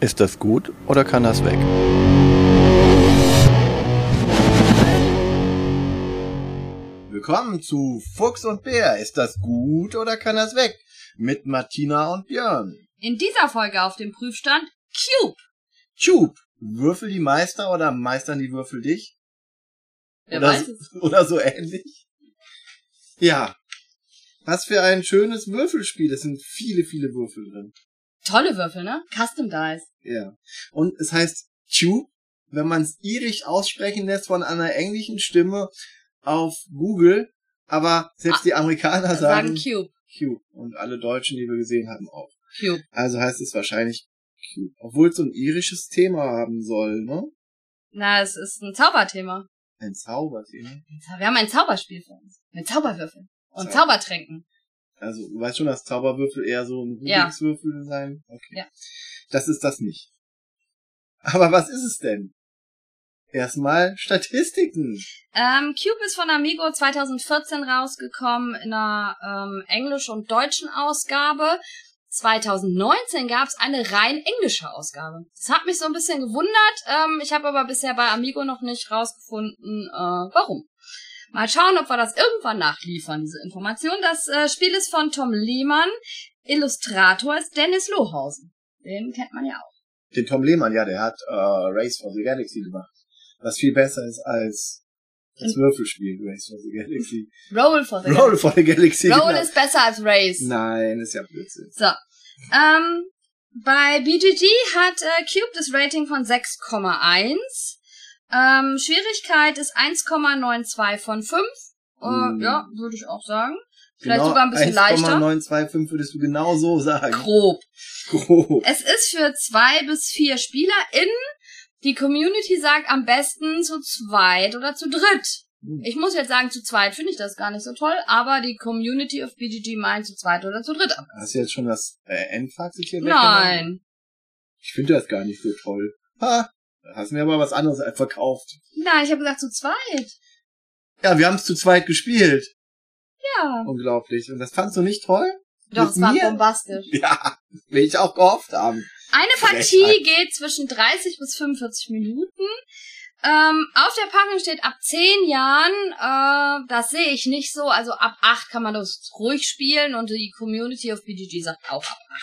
Ist das gut oder kann das weg? Willkommen zu Fuchs und Bär. Ist das gut oder kann das weg? Mit Martina und Björn. In dieser Folge auf dem Prüfstand Cube. Cube. Würfel die Meister oder meistern die Würfel dich? Wer oder, weiß so- es. oder so ähnlich? Ja. Was für ein schönes Würfelspiel. Es sind viele, viele Würfel drin. Tolle Würfel, ne? Custom Dice. Ja. Und es heißt Tube, wenn man es irisch aussprechen lässt von einer englischen Stimme auf Google, aber selbst Ah, die Amerikaner Sagen sagen Cube. Cube und alle Deutschen, die wir gesehen haben, auch. Cube. Also heißt es wahrscheinlich Cube, obwohl es so ein irisches Thema haben soll, ne? Na, es ist ein Zauberthema. Ein Zauberthema. Wir haben ein Zauberspiel für uns. Mit Zauberwürfeln. Und Zauber- Zaubertränken. Also du weißt schon, dass Zauberwürfel eher so ein Ja. Rubiks Würfel sein. Okay. Ja. Das ist das nicht. Aber was ist es denn? Erstmal Statistiken. Ähm, Cube ist von Amigo 2014 rausgekommen in einer ähm, englisch- und deutschen Ausgabe. 2019 gab es eine rein englische Ausgabe. Das hat mich so ein bisschen gewundert. Ähm, ich habe aber bisher bei Amigo noch nicht rausgefunden, äh, warum. Mal schauen, ob wir das irgendwann nachliefern, diese Information. Das äh, Spiel ist von Tom Lehmann. Illustrator ist Dennis Lohausen. Den kennt man ja auch. Den Tom Lehmann, ja, der hat äh, Race for the Galaxy gemacht. Was viel besser ist als das Würfelspiel Race for the Galaxy. Roll for the Roll for the Galaxy. Roll genau. ist besser als Race. Nein, ist ja Blödsinn. So. Ähm, bei BGG hat äh, Cube das Rating von 6,1. Ähm, Schwierigkeit ist 1,92 von 5. Äh, Mm. Ja, würde ich auch sagen. Vielleicht Genau, sogar ein bisschen leichter. 1,925 würdest du genau so sagen. Grob. Grob. Es ist für zwei bis vier SpielerInnen. Die Community sagt am besten zu zweit oder zu dritt. Hm. Ich muss jetzt sagen, zu zweit finde ich das gar nicht so toll, aber die Community of BGG meint zu zweit oder zu dritt. Hast du jetzt schon das äh, Endfazit hier weggenommen? Nein. Ich finde das gar nicht so toll. Ha, hast du mir aber was anderes verkauft. Nein, ich habe gesagt zu zweit. Ja, wir haben es zu zweit gespielt. Ja. Unglaublich. Und das fandst du nicht toll? Doch, Mit es war mir? bombastisch. Ja, will ich auch gehofft haben. Eine. Partie geht zwischen 30 bis 45 Minuten. Ähm, auf der Packung steht ab 10 Jahren, äh, das sehe ich nicht so, also ab 8 kann man das ruhig spielen und die Community of BGG sagt auch ab 8.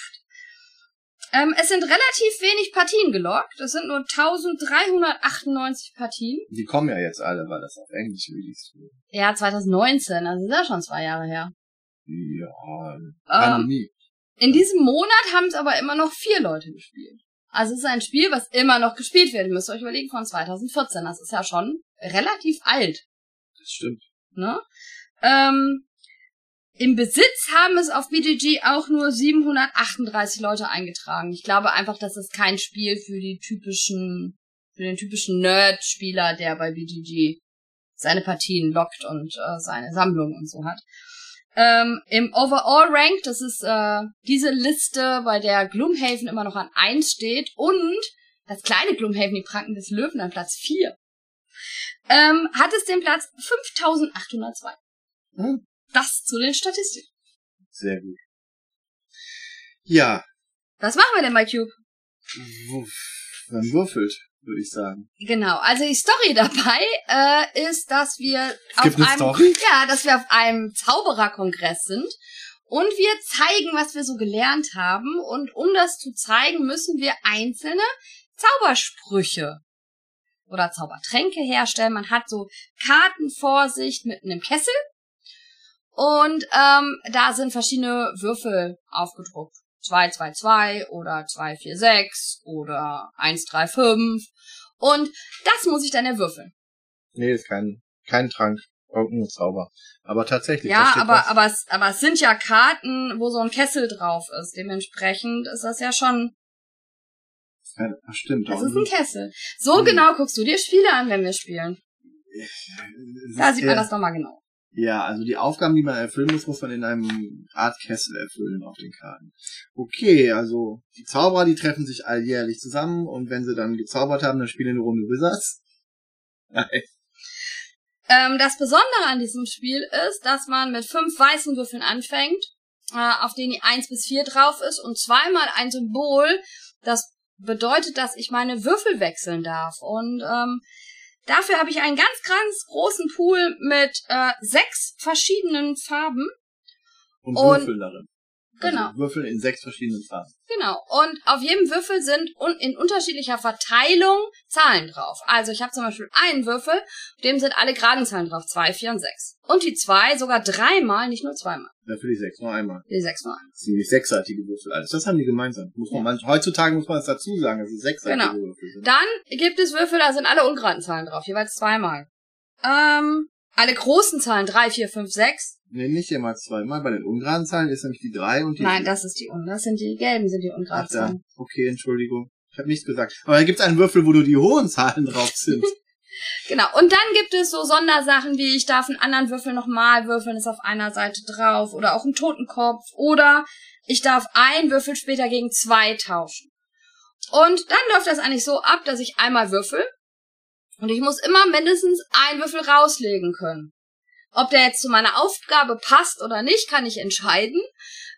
Ähm, es sind relativ wenig Partien gelockt, es sind nur 1398 Partien. Die kommen ja jetzt alle, weil das auf Englisch released wurde. Ja, 2019, also ist ja schon zwei Jahre her. Ja, Ähm, Pandemie. In diesem Monat haben es aber immer noch vier Leute gespielt. Also es ist ein Spiel, was immer noch gespielt wird. Ihr müsst euch überlegen, von 2014. Das ist ja schon relativ alt. Das stimmt. Ne? Ähm, Im Besitz haben es auf BGG auch nur 738 Leute eingetragen. Ich glaube einfach, das ist kein Spiel für die typischen, für den typischen Nerd-Spieler, der bei BGG seine Partien lockt und äh, seine Sammlung und so hat. Ähm, Im Overall Rank, das ist äh, diese Liste, bei der Gloomhaven immer noch an 1 steht und das kleine Gloomhaven, die Pranken des Löwen, an Platz 4. Ähm, hat es den Platz 5802. Hm, Das zu den Statistiken. sehr gut. Ja, Was machen wir denn bei Cube? man würfelt, würde ich sagen. Genau, also die Story dabei äh, ist, dass wir Es eine einem Story? ja, dass wir auf einem Zaubererkongress sind und wir zeigen, was wir so gelernt haben und um das zu zeigen, müssen wir einzelne Zaubersprüche oder Zaubertränke herstellen. Man hat so Karten vor sich mit einem Kessel und ähm, da sind verschiedene Würfel aufgedruckt. 2, 2, 2 oder 2, 4, 6 oder 1, 3, 5 und das muss ich dann erwürfeln. Nee, ist kein, kein Trank, irgendein Zauber. Aber tatsächlich, Ja, aber, was. aber, es, aber es sind ja Karten, wo so ein Kessel drauf ist. Dementsprechend ist das ja schon, Ja, stimmt. das da ist ein Kessel. So Hm. genau guckst du dir Spiele an, wenn wir spielen. Da sieht man das nochmal genau. Ja, also die Aufgaben, die man erfüllen muss, muss man in einem Art Kessel erfüllen auf den Karten. Okay, also die Zauberer, die treffen sich alljährlich zusammen und wenn sie dann gezaubert haben, dann spielen eine Runde Wizards. Nein. Ähm, das Besondere an diesem Spiel ist, dass man mit fünf weißen Würfeln anfängt, äh, auf denen die 1 bis 4 drauf ist und zweimal ein Symbol, das bedeutet, dass ich meine Würfel wechseln darf. Und ähm, dafür habe ich einen ganz, ganz großen Pool mit äh, sechs verschiedenen Farben. Und Und- Würfel darin. Genau. Also Würfel in sechs verschiedenen Farben. Genau. Und auf jedem Würfel sind un in unterschiedlicher Verteilung Zahlen drauf. Also ich habe zum Beispiel einen Würfel, auf dem sind alle geraden Zahlen drauf. Zwei, vier und sechs. Und die zwei sogar dreimal, nicht nur zweimal. Dafür die sechs, nur einmal. Die sechs nur eins. Ziemlich sechsseitige Würfel alles. Das haben die gemeinsam. Muss man manch, heutzutage muss man es dazu sagen, dass es sechsseitige Genau. Würfel sind. Dann gibt es Würfel, da sind alle ungeraden Zahlen drauf, jeweils zweimal. Ähm, alle großen Zahlen, drei, vier, fünf, sechs. Nee, nicht jemals zweimal. Bei den ungeraden Zahlen ist nämlich die drei und die Nein, das ist die das sind die gelben, sind die ungeraden Ach, da. Zahlen. Okay, Entschuldigung. Ich habe nichts gesagt. Aber da gibt es einen Würfel, wo nur die hohen Zahlen drauf sind. Genau. Und dann gibt es so Sondersachen wie ich darf einen anderen Würfel nochmal würfeln, ist auf einer Seite drauf oder auch einen Totenkopf oder ich darf einen Würfel später gegen zwei tauschen. Und dann läuft das eigentlich so ab, dass ich einmal würfel und ich muss immer mindestens einen Würfel rauslegen können. Ob der jetzt zu meiner Aufgabe passt oder nicht, kann ich entscheiden.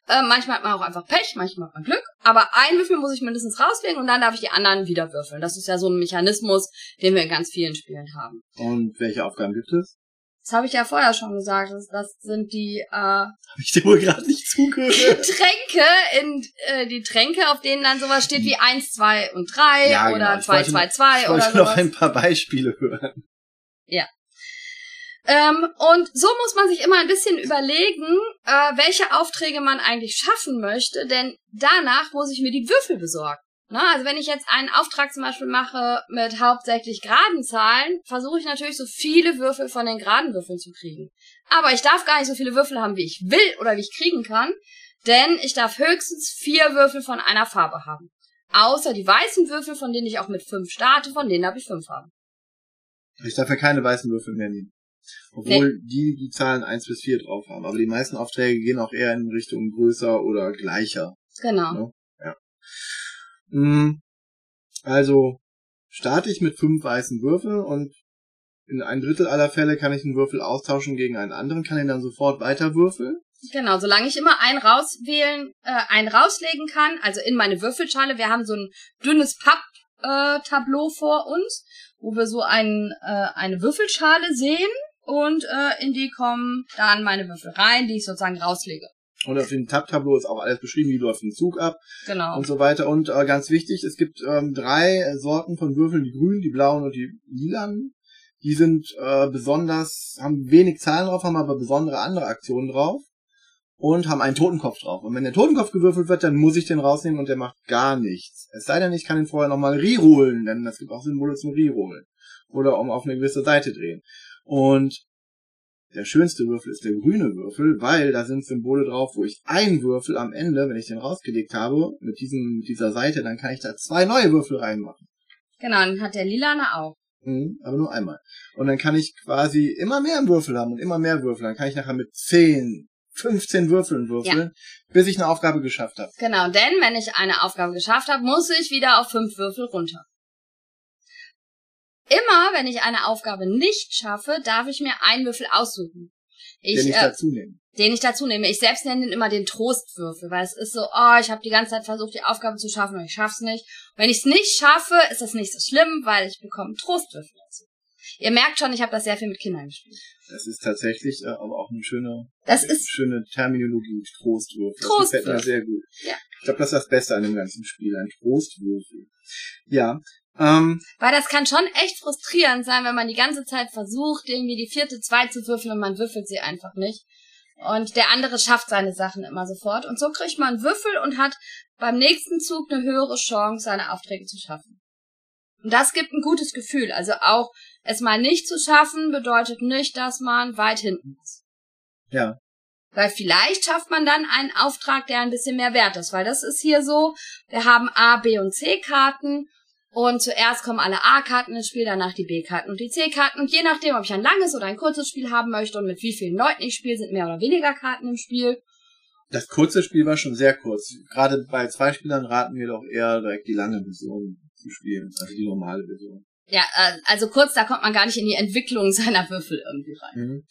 Äh, manchmal hat man auch einfach Pech, manchmal hat man Glück. Aber einen Würfel muss ich mindestens rauslegen und dann darf ich die anderen wieder würfeln. Das ist ja so ein Mechanismus, den wir in ganz vielen Spielen haben. Und welche Aufgaben gibt es? Das habe ich ja vorher schon gesagt. Das, das sind die äh, Habe ich dir wohl gerade nicht zugehört? Tränke, in äh, die Tränke, auf denen dann sowas steht wie 1, 2 und 3 Ja, genau. oder Ich 2, wollte 2, Ich 2 oder wollte noch ein paar Beispiele hören. Ähm, und so muss man sich immer ein bisschen überlegen, äh, welche Aufträge man eigentlich schaffen möchte, denn danach muss ich mir die Würfel besorgen. Ne? Also wenn ich jetzt einen Auftrag zum Beispiel mache mit hauptsächlich geraden Zahlen, versuche ich natürlich so viele Würfel von den geraden Würfeln zu kriegen. Aber ich darf gar nicht so viele Würfel haben, wie ich will oder wie ich kriegen kann, denn ich darf höchstens vier Würfel von einer Farbe haben. Außer die weißen Würfel, von denen ich auch mit fünf starte, von denen darf ich fünf haben. Ich darf ja keine weißen Würfel mehr nehmen. Obwohl die die Zahlen 1 bis 4 drauf haben. Aber die meisten Aufträge gehen auch eher in Richtung größer oder gleicher. Genau. Ja. Mm, Also starte ich mit fünf weißen Würfeln und in ein Drittel aller Fälle kann ich einen Würfel austauschen gegen einen anderen, kann ihn dann sofort weiter würfeln. Genau, solange ich immer einen rauswählen, äh, einen rauslegen kann, also in meine Würfelschale. Wir haben so ein dünnes Papp-Tableau vor uns, wo wir so ein, äh, eine Würfelschale sehen und äh, in die kommen dann meine Würfel rein, die ich sozusagen rauslege. Und auf dem Tab-Tableau ist auch alles beschrieben, wie läuft ein Zug ab Genau. und so weiter. Und äh, ganz wichtig, es gibt ähm, drei Sorten von Würfeln, die grünen, die blauen und die lilanen. Die sind äh, besonders, haben wenig Zahlen drauf, haben aber besondere andere Aktionen drauf und haben einen Totenkopf drauf. Und wenn der Totenkopf gewürfelt wird, dann muss ich den rausnehmen und der macht gar nichts. Es sei denn, ich kann ihn vorher nochmal rerollen, denn es gibt auch Symbole zum Rerollen. Oder um auf eine gewisse Seite drehen. Und der schönste Würfel ist der grüne Würfel, weil da sind Symbole drauf, wo ich einen Würfel am Ende, wenn ich den rausgelegt habe, mit diesem, dieser Seite, dann kann ich da zwei neue Würfel reinmachen. Genau, dann hat der Lilane auch. Mhm, aber nur einmal. Und dann kann ich quasi immer mehr Würfel haben und immer mehr Würfel. Dann kann ich nachher mit 10, 15 Würfeln würfeln, bis ich eine Aufgabe geschafft habe. Genau, denn wenn ich eine Aufgabe geschafft habe, muss ich wieder auf fünf Würfel runter. Immer, wenn ich eine Aufgabe nicht schaffe, darf ich mir einen Würfel aussuchen. Ich, Den ich äh, dazu nehme. den ich dazu nehme. Ich selbst nenne den immer den Trostwürfel, weil es ist so, oh, ich habe die ganze Zeit versucht, die Aufgabe zu schaffen und ich schaff's nicht. Und wenn ich es nicht schaffe, ist das nicht so schlimm, weil ich bekomme Trostwürfel dazu. Ihr merkt schon, ich habe das sehr viel mit Kindern gespielt. Das ist tatsächlich äh, aber auch eine schöne, Das ist schöne Terminologie, Trostwürfel. Das Trostwürfel. gefällt mir sehr gut. Ja. Ich glaube, das ist das Beste an dem ganzen Spiel, ein Trostwürfel. Ja, ähm, Weil das kann schon echt frustrierend sein, wenn man die ganze Zeit versucht, irgendwie die vierte zwei zu würfeln und man würfelt sie einfach nicht. Und der andere schafft seine Sachen immer sofort. Und so kriegt man einen Würfel und hat beim nächsten Zug eine höhere Chance, seine Aufträge zu schaffen. Und das gibt ein gutes Gefühl. Also auch es mal nicht zu schaffen, bedeutet nicht, dass man weit hinten ist. ja, Weil vielleicht schafft man dann einen Auftrag, der ein bisschen mehr wert ist. Weil das ist hier so, wir haben A, B und C Karten und zuerst kommen alle A-Karten ins Spiel, danach die B-Karten und die C-Karten. Und je nachdem, ob ich ein langes oder ein kurzes Spiel haben möchte und mit wie vielen Leuten ich spiele, sind mehr oder weniger Karten im Spiel. das kurze Spiel war schon sehr kurz. Gerade bei zwei Spielern raten wir doch eher direkt die lange Version zu spielen, also die normale Version. Ja, äh, also kurz, da kommt man gar nicht in die Entwicklung seiner Würfel irgendwie rein. Mhm.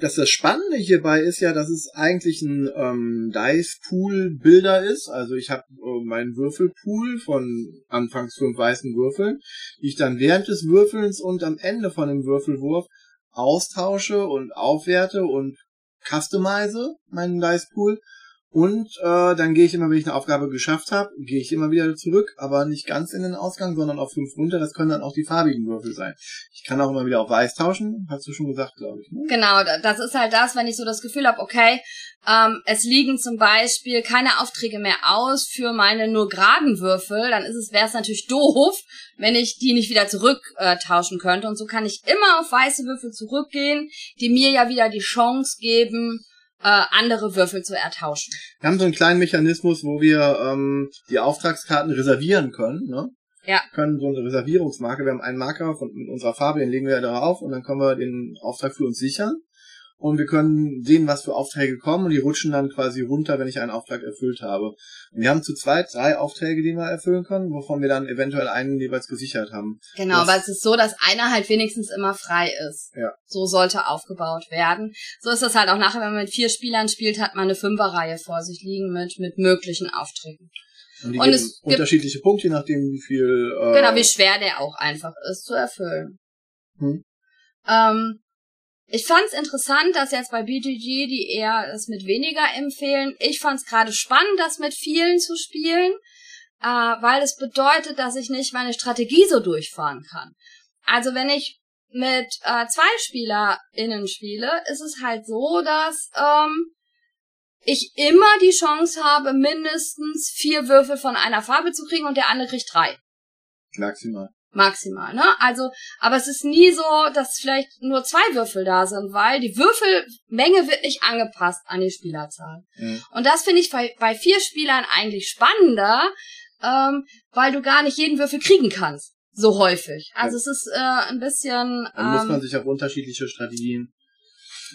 Das, das Spannende hierbei ist ja, dass es eigentlich ein ähm, Dice-Pool-Bilder ist. Also ich habe äh, meinen Würfelpool von anfangs fünf weißen Würfeln, die ich dann während des Würfelns und am Ende von dem Würfelwurf austausche und aufwerte und customize meinen Dice-Pool und äh, dann gehe ich immer, wenn ich eine Aufgabe geschafft habe, gehe ich immer wieder zurück, aber nicht ganz in den Ausgang, sondern auf fünf runter. Das können dann auch die farbigen Würfel sein. Ich kann auch immer wieder auf weiß tauschen, hast du schon gesagt, glaube ich. Ne? Genau, das ist halt das, wenn ich so das Gefühl habe, okay, ähm, es liegen zum Beispiel keine Aufträge mehr aus für meine nur geraden Würfel, dann ist es wäre es natürlich doof, wenn ich die nicht wieder zurück äh, könnte. Und so kann ich immer auf weiße Würfel zurückgehen, die mir ja wieder die Chance geben, äh, andere Würfel zu ertauschen. Wir haben so einen kleinen Mechanismus, wo wir ähm, die Auftragskarten reservieren können. Ne? Ja. Wir können so eine Reservierungsmarke, wir haben einen Marker von mit unserer Farbe, den legen wir da drauf und dann können wir den Auftrag für uns sichern und wir können sehen, was für Aufträge kommen und die rutschen dann quasi runter, wenn ich einen Auftrag erfüllt habe. Und wir haben zu zweit drei Aufträge, die wir erfüllen können, wovon wir dann eventuell einen jeweils gesichert haben. Genau, weil es ist so, dass einer halt wenigstens immer frei ist. Ja. So sollte aufgebaut werden. So ist es halt auch nachher, wenn man mit vier Spielern spielt, hat man eine Fünferreihe vor sich liegen mit, mit möglichen Aufträgen. Und, die Und es gibt- unterschiedliche Punkte, je nachdem wie viel. Äh, Genau, wie schwer der auch einfach ist zu erfüllen. Hm. Ähm, ich fand's interessant, dass jetzt bei BGG die eher es mit weniger empfehlen. Ich fand's gerade spannend, das mit vielen zu spielen, äh, weil es bedeutet, dass ich nicht meine Strategie so durchfahren kann. Also wenn ich mit äh, zwei SpielerInnen spiele, ist es halt so, dass ähm, ich immer die Chance habe, mindestens vier Würfel von einer Farbe zu kriegen und der andere kriegt drei maximal. Maximal, ne? Also, aber es ist nie so, dass vielleicht nur zwei Würfel da sind, weil die Würfelmenge wird nicht angepasst an die Spielerzahl. Mhm. Und das finde ich bei, bei vier Spielern eigentlich spannender, ähm, weil du gar nicht jeden Würfel kriegen kannst. So häufig. Also es ist äh, ein bisschen. Dann muss man Ähm, sich auf unterschiedliche Strategien.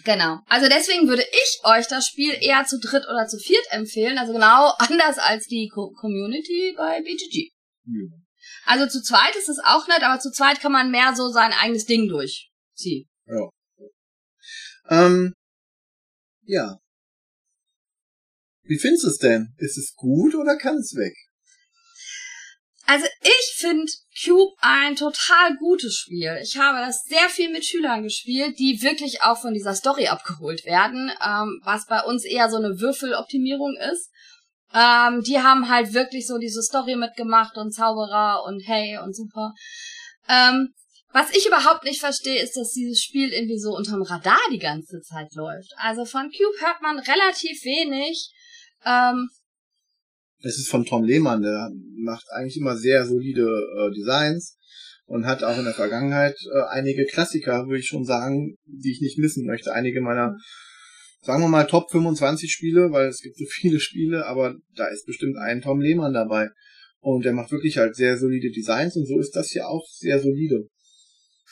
genau. Also deswegen würde ich euch das Spiel eher zu dritt oder zu viert empfehlen. Also genau anders als die Co Community bei BGG. Ja. Also zu zweit ist es auch nett, aber zu zweit kann man mehr so sein eigenes Ding durchziehen. Ähm, ja. Wie findest du es denn? Ist es gut oder kann es weg? Also ich finde Cube ein total gutes Spiel. Ich habe das sehr viel mit Schülern gespielt, die wirklich auch von dieser Story abgeholt werden, ähm, was bei uns eher so eine Würfeloptimierung ist. Ähm, die haben halt wirklich so diese Story mitgemacht und Zauberer und hey und super. Ähm, was ich überhaupt nicht verstehe, ist, dass dieses Spiel irgendwie so unterm Radar die ganze Zeit läuft. Also von Cube hört man relativ wenig. Ähm, Es ist von Tom Lehmann, der macht eigentlich immer sehr solide äh, Designs und hat auch in der Vergangenheit äh, einige Klassiker, würde ich schon sagen, die ich nicht missen möchte. Einige meiner, sagen wir mal, Top 25 Spiele, weil es gibt so viele Spiele, aber da ist bestimmt ein Tom Lehmann dabei. Und der macht wirklich halt sehr solide Designs und so ist das hier auch sehr solide.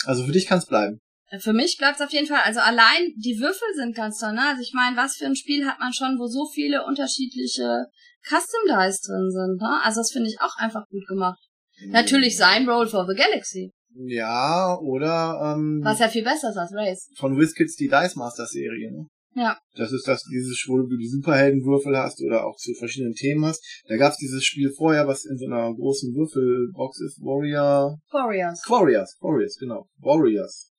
Also für dich kann es bleiben. Für mich bleibt's auf jeden Fall, also allein die Würfel sind ganz toll, ne? Also ich meine, was für ein Spiel hat man schon, wo so viele unterschiedliche Custom Dice drin sind, ne? Also das finde ich auch einfach gut gemacht. Natürlich sein Roll for the Galaxy, Ja, oder ähm, was ja viel besser ist als Race. von WizKids die Dice Master Serie, ne? Ja. Das ist das, dieses, wo du die Superheldenwürfel hast oder auch zu verschiedenen Themen hast. Da gab's dieses Spiel vorher, was in so einer großen Würfelbox ist, Warrior, Warriors. Warriors, Warriors, genau, Warriors.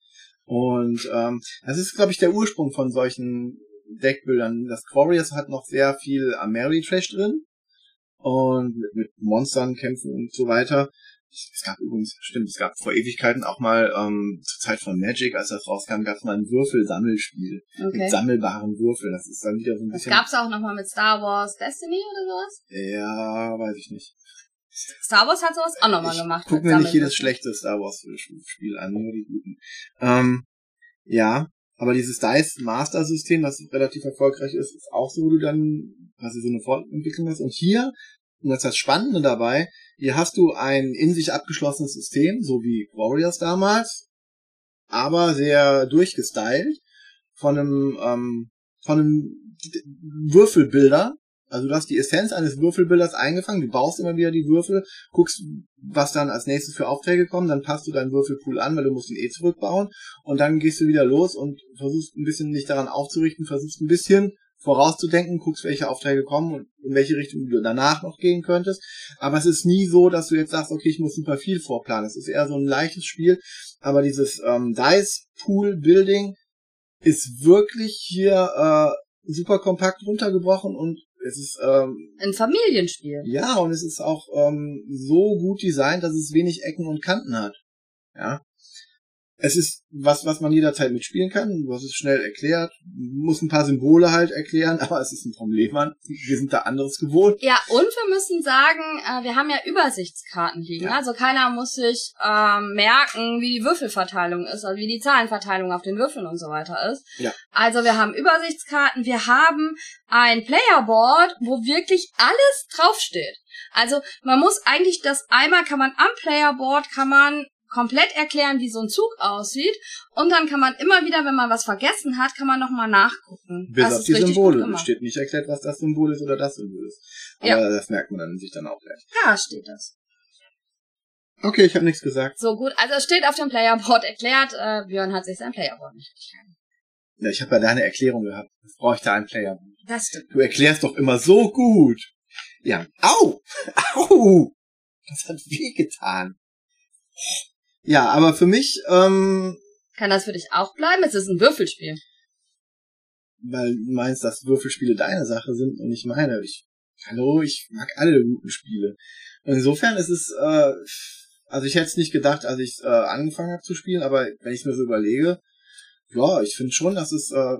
Und ähm, das ist, glaube ich, der Ursprung von solchen Deckbildern. Das Warriors hat noch sehr viel Ameritrash drin und mit, mit Monstern kämpfen und so weiter. Es gab übrigens, stimmt, es gab vor Ewigkeiten auch mal ähm, zur Zeit von Magic, als das rauskam, gab es mal ein Würfelsammelspiel Okay. mit sammelbaren Würfeln. Das ist dann wieder so ein Das bisschen. gab's auch nochmal mit Star Wars Destiny oder sowas? Ja, weiß ich nicht. Star Wars hat sowas auch nochmal gemacht. Guck mir nicht jedes schlechte Star Wars Spiel an, nur die guten. Ähm, ja, aber dieses Dice Master System, das relativ erfolgreich ist, ist auch so, wo du dann quasi so eine Fortentwicklung hast. Und hier, und das ist das Spannende dabei, hier hast du ein in sich abgeschlossenes System, so wie Warriors damals, aber sehr durchgestylt von einem, ähm, von einem Würfelbilder, Also du hast die Essenz eines Würfelbilders eingefangen, du baust immer wieder die Würfel, guckst, was dann als nächstes für Aufträge kommen, dann passt du deinen Würfelpool an, weil du musst ihn eh zurückbauen und dann gehst du wieder los und versuchst ein bisschen dich daran aufzurichten, versuchst ein bisschen vorauszudenken, guckst, welche Aufträge kommen und in welche Richtung du danach noch gehen könntest. Aber es ist nie so, dass du jetzt sagst, okay, ich muss super viel vorplanen. Es ist eher so ein leichtes Spiel. Aber dieses ähm, Dice Pool Building ist wirklich hier äh, super kompakt runtergebrochen und es ist ähm, Ein Familienspiel. ja und es ist auch ähm, so gut designt, dass es wenig Ecken und Kanten hat. Ja. Es ist was, was man jederzeit mitspielen kann. Du hast es schnell erklärt. Muss ein paar Symbole halt erklären, aber es ist ein vom Lehmann. Wir sind da anderes gewohnt. Ja, und wir müssen sagen, äh, wir haben ja Übersichtskarten liegen. Ja. Also keiner muss sich ähm, merken, wie die Würfelverteilung ist, also wie die Zahlenverteilung auf den Würfeln und so weiter ist. Ja. Also wir haben Übersichtskarten, wir haben ein Playerboard, wo wirklich alles draufsteht. Also man muss eigentlich das einmal kann man am Playerboard kann man komplett erklären, wie so ein Zug aussieht und dann kann man immer wieder, wenn man was vergessen hat, kann man nochmal nachgucken. Bis Das auf die Symbole. steht nicht erklärt, was das Symbol ist oder das Symbol ist. Aber Ja. das merkt man dann sich dann auch gleich. Da steht das. Okay, ich habe nichts gesagt. So gut, also es steht auf dem Playerboard erklärt, äh, Björn hat sich sein Playerboard nicht erklärt. Ja, ich habe ja deine Erklärung gehabt. Ich bräuchte einen Player. Das stimmt. Du erklärst doch immer so gut. Ja. Au! Au! Das hat wehgetan. Ja, aber für mich, ähm, Kann das für dich auch bleiben? Es ist ein Würfelspiel. weil du meinst, dass Würfelspiele deine Sache sind und nicht meine. Ich, hallo, ich mag alle guten Spiele. Insofern ist es, äh, also ich hätte es nicht gedacht, als ich äh, angefangen habe zu spielen, aber wenn ich mir so überlege, ja, ich finde schon, dass es, äh,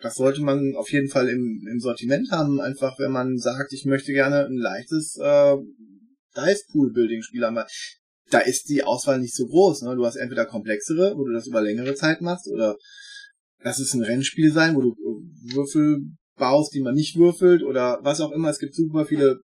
das sollte man auf jeden Fall im, im Sortiment haben, einfach wenn man sagt, ich möchte gerne ein leichtes äh, Dice Pool Building Spiel haben. weil Da ist die Auswahl nicht so groß. Ne? Du hast entweder komplexere, wo du das über längere Zeit machst, oder lass es ein Rennspiel sein, wo du äh, Würfel baust, die man nicht würfelt, oder was auch immer. Es gibt super viele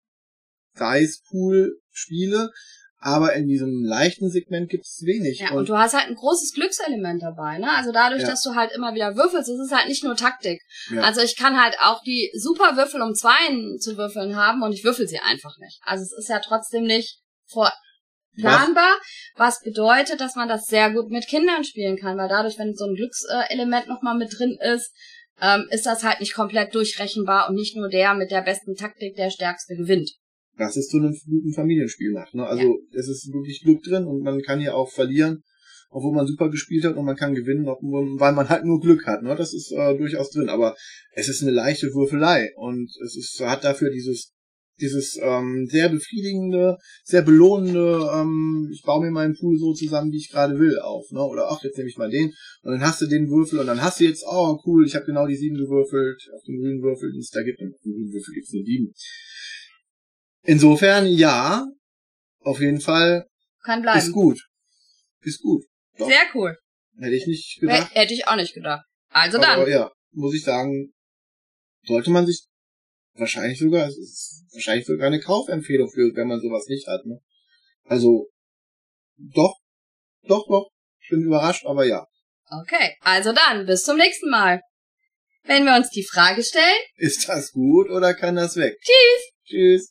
Dice Pool Spiele, aber in diesem leichten Segment gibt es wenig. Ja, und du hast halt ein großes Glückselement dabei, ne? Also dadurch, Ja. dass du halt immer wieder würfelst, es ist halt nicht nur Taktik. Ja. Also ich kann halt auch die super Würfel um Zweien zu würfeln haben und ich würfel sie einfach nicht. Also es ist ja trotzdem nicht vor planbar, was bedeutet, dass man das sehr gut mit Kindern spielen kann, weil dadurch, wenn so ein Glückselement nochmal mit drin ist, ähm, ist das halt nicht komplett durchrechenbar und nicht nur der mit der besten Taktik der stärkste gewinnt. was es zu einem guten Familienspiel macht. Ne? Also es ist wirklich Glück drin und man kann hier auch verlieren, obwohl man super gespielt hat und man kann gewinnen, obwohl- weil man halt nur Glück hat. Ne? Das ist äh, durchaus drin, aber es ist eine leichte Würfelei und es ist, hat dafür dieses dieses ähm, sehr befriedigende, sehr belohnende, ähm, ich baue mir meinen Pool so zusammen, wie ich gerade will, auf, ne? Oder ach, jetzt nehme ich mal den und dann hast du den Würfel und dann hast du jetzt, oh cool, ich habe genau die sieben gewürfelt, auf den grünen Würfel, den es da gibt, und auf den grünen Würfel gibt's nur sieben. Insofern, ja, auf jeden Fall Kann ist bleiben. gut. Ist gut. Doch. Sehr cool. Hätte ich nicht gedacht. hätte ich auch nicht gedacht. Also dann. Aber ja, muss ich sagen, sollte man sich wahrscheinlich sogar, es ist wahrscheinlich sogar eine Kaufempfehlung für, wenn man sowas nicht hat. Ne? Also, doch, doch, doch. Ich bin überrascht, aber ja. Okay, also dann, bis zum nächsten Mal. Wenn wir uns die Frage stellen, Ist das gut oder kann das weg? tschüss! Tschüss.